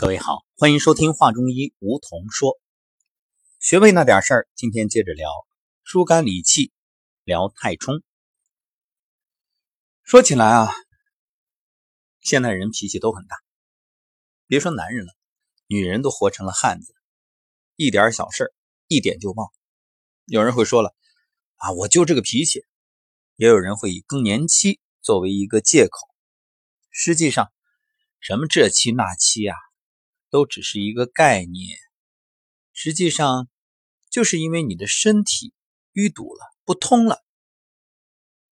各位好，欢迎收听《话中医》，梧桐说穴位那点事儿。今天接着聊疏肝理气，聊太冲。说起来啊，现代人脾气都很大，别说男人了，女人都活成了汉子，一点小事一点就爆。有人会说了啊，我就这个脾气。也有人会以更年期作为一个借口，实际上什么这期那期啊。都只是一个概念，实际上就是因为你的身体淤堵了、不通了。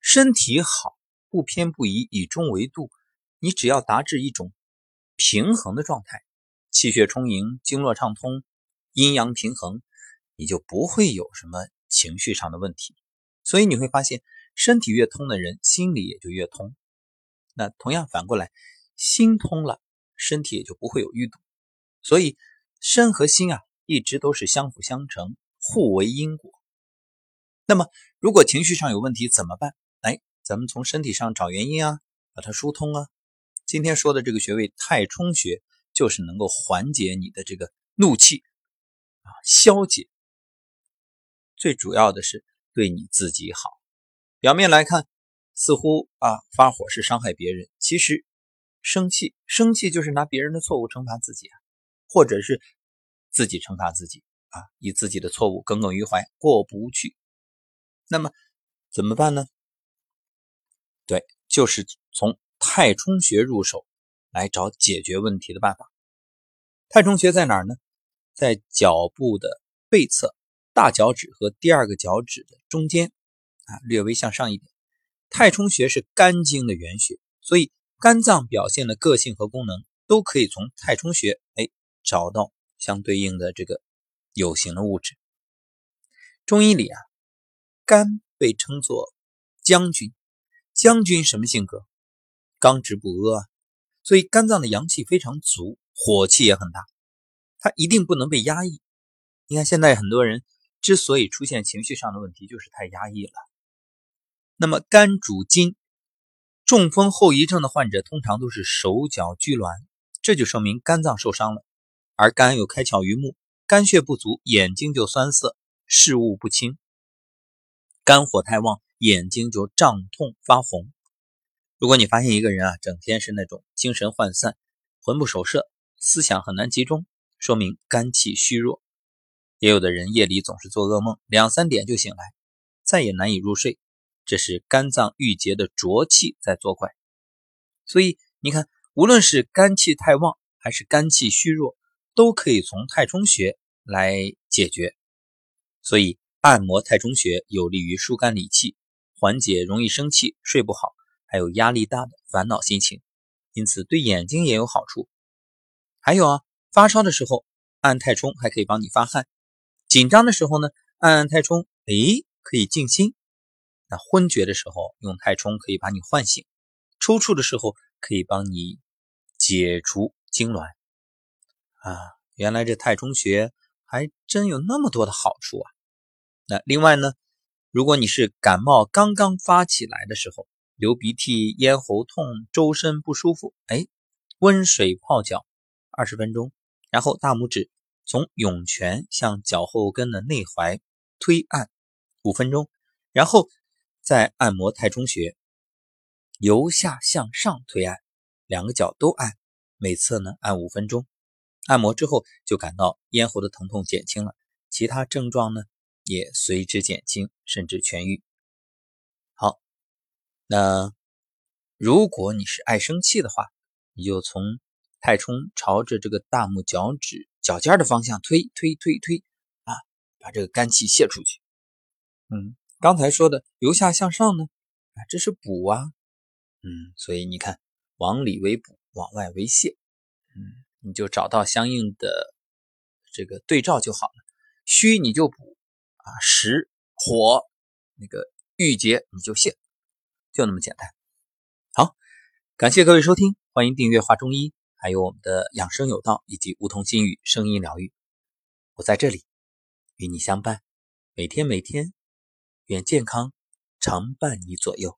身体好，不偏不倚，以中为度，你只要达至一种平衡的状态，气血充盈、经络畅通、阴阳平衡，你就不会有什么情绪上的问题。所以你会发现，身体越通的人，心里也就越通。那同样反过来，心通了，身体也就不会有淤堵。所以，身和心啊，一直都是相辅相成、互为因果。那么，如果情绪上有问题怎么办？哎，咱们从身体上找原因啊，把它疏通啊。今天说的这个穴位太冲穴，就是能够缓解你的这个怒气啊，消解。最主要的是对你自己好。表面来看，似乎啊发火是伤害别人，其实生气，生气就是拿别人的错误惩罚自己啊。或者是自己惩罚自己啊，以自己的错误耿耿于怀，过不去。那么怎么办呢？对，就是从太冲穴入手来找解决问题的办法。太冲穴在哪儿呢？在脚部的背侧，大脚趾和第二个脚趾的中间啊，略微向上一点。太冲穴是肝经的原穴，所以肝脏表现的个性和功能都可以从太冲穴哎。找到相对应的这个有形的物质。中医里啊，肝被称作将军，将军什么性格？刚直不阿，所以肝脏的阳气非常足，火气也很大，它一定不能被压抑。你看现在很多人之所以出现情绪上的问题，就是太压抑了。那么肝主筋，中风后遗症的患者通常都是手脚拘挛，这就说明肝脏受伤了。而肝又开窍于目，肝血不足，眼睛就酸涩，视物不清；肝火太旺，眼睛就胀痛发红。如果你发现一个人啊，整天是那种精神涣散、魂不守舍、思想很难集中，说明肝气虚弱。也有的人夜里总是做噩梦，两三点就醒来，再也难以入睡，这是肝脏郁结的浊气在作怪。所以你看，无论是肝气太旺，还是肝气虚弱。都可以从太冲穴来解决，所以按摩太冲穴有利于疏肝理气，缓解容易生气、睡不好，还有压力大的烦恼心情，因此对眼睛也有好处。还有啊，发烧的时候按太冲还可以帮你发汗，紧张的时候呢按按太冲，哎，可以静心。那昏厥的时候用太冲可以把你唤醒，抽搐的时候可以帮你解除痉挛。啊，原来这太冲穴还真有那么多的好处啊！那另外呢，如果你是感冒刚刚发起来的时候，流鼻涕、咽喉痛、周身不舒服，哎，温水泡脚二十分钟，然后大拇指从涌泉向脚后跟的内踝推按五分钟，然后再按摩太冲穴，由下向上推按，两个脚都按，每侧呢按五分钟。按摩之后就感到咽喉的疼痛减轻了，其他症状呢也随之减轻，甚至痊愈。好，那如果你是爱生气的话，你就从太冲朝着这个大拇脚趾脚尖的方向推推推推啊，把这个肝气泄出去。嗯，刚才说的由下向上呢，啊，这是补啊，嗯，所以你看，往里为补，往外为泄，你就找到相应的这个对照就好了，虚你就补啊，实火那个郁结你就泻，就那么简单。好，感谢各位收听，欢迎订阅《画中医》，还有我们的养生有道以及梧桐心语声音疗愈，我在这里与你相伴，每天每天，愿健康常伴你左右。